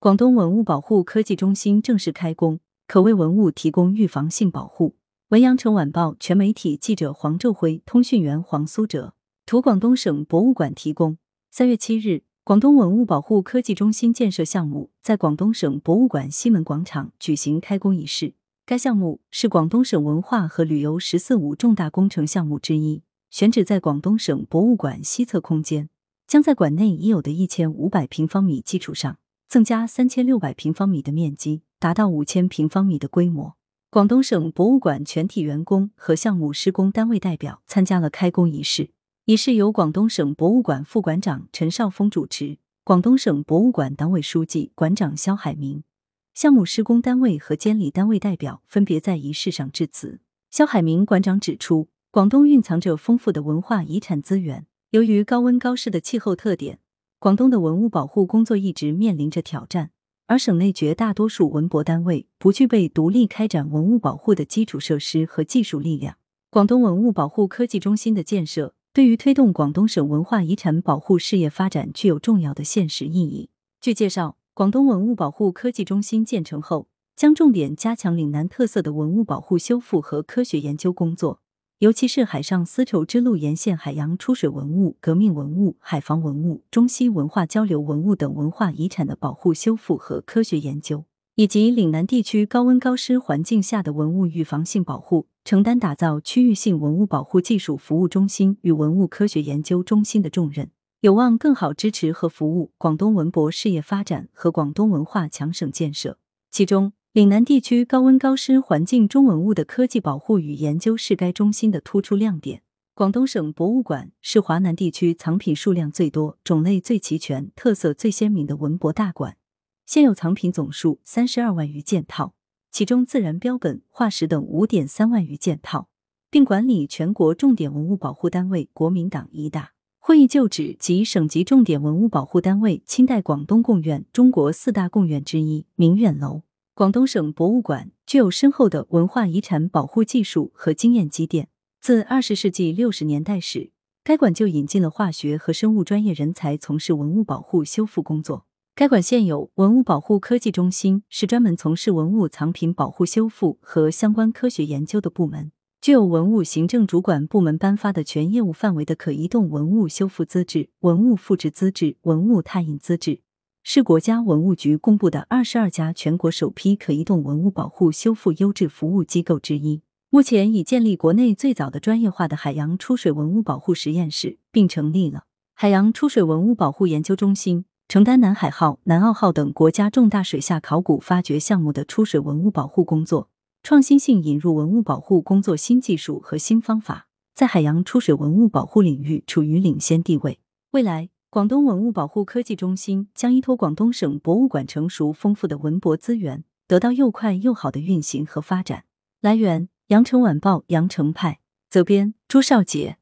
广东文物保护科技中心正式开工，可为文物提供预防性保护。文阳城晚报全媒体记者黄昼辉，通讯员黄苏哲，图广东省博物馆提供。三月七日，广东文物保护科技中心建设项目在广东省博物馆西门广场举行开工仪式。该项目是广东省文化和旅游“十四五”重大工程项目之一，选址在广东省博物馆西侧空间，将在馆内已有的一千五百平方米基础上。增加三千六百平方米的面积，达到五千平方米的规模。广东省博物馆全体员工和项目施工单位代表参加了开工仪式。仪式由广东省博物馆副馆长陈少峰主持，广东省博物馆党委书记、馆长肖海明、项目施工单位和监理单位代表分别在仪式上致辞。肖海明馆长指出，广东蕴藏着丰富的文化遗产资源，由于高温高湿的气候特点。广东的文物保护工作一直面临着挑战，而省内绝大多数文博单位不具备独立开展文物保护的基础设施和技术力量。广东文物保护科技中心的建设，对于推动广东省文化遗产保护事业发展具有重要的现实意义。据介绍，广东文物保护科技中心建成后，将重点加强岭南特色的文物保护修复和科学研究工作。尤其是海上丝绸之路沿线海洋出水文物、革命文物、海防文物、中西文化交流文物等文化遗产的保护修复和科学研究，以及岭南地区高温高湿环境下的文物预防性保护，承担打造区域性文物保护技术服务中心与文物科学研究中心的重任，有望更好支持和服务广东文博事业发展和广东文化强省建设。其中，岭南地区高温高湿环境中文物的科技保护与研究是该中心的突出亮点。广东省博物馆是华南地区藏品数量最多、种类最齐全、特色最鲜明的文博大馆，现有藏品总数三十二万余件套，其中自然标本、化石等五点三万余件套，并管理全国重点文物保护单位国民党一大会议旧址及省级重点文物保护单位清代广东贡院，中国四大贡院之一明远楼。广东省博物馆具有深厚的文化遗产保护技术和经验积淀。自二十世纪六十年代时，该馆就引进了化学和生物专业人才从事文物保护修复工作。该馆现有文物保护科技中心，是专门从事文物藏品保护修复和相关科学研究的部门，具有文物行政主管部门颁发的全业务范围的可移动文物修复资质、文物复制资质、文物拓印资质。是国家文物局公布的二十二家全国首批可移动文物保护修复优质服务机构之一。目前已建立国内最早的专业化的海洋出水文物保护实验室，并成立了海洋出水文物保护研究中心，承担南海号、南澳号等国家重大水下考古发掘项目的出水文物保护工作，创新性引入文物保护工作新技术和新方法，在海洋出水文物保护领域处于领先地位。未来。广东文物保护科技中心将依托广东省博物馆成熟丰富的文博资源，得到又快又好的运行和发展。来源：羊城晚报羊城派，责编：朱少杰。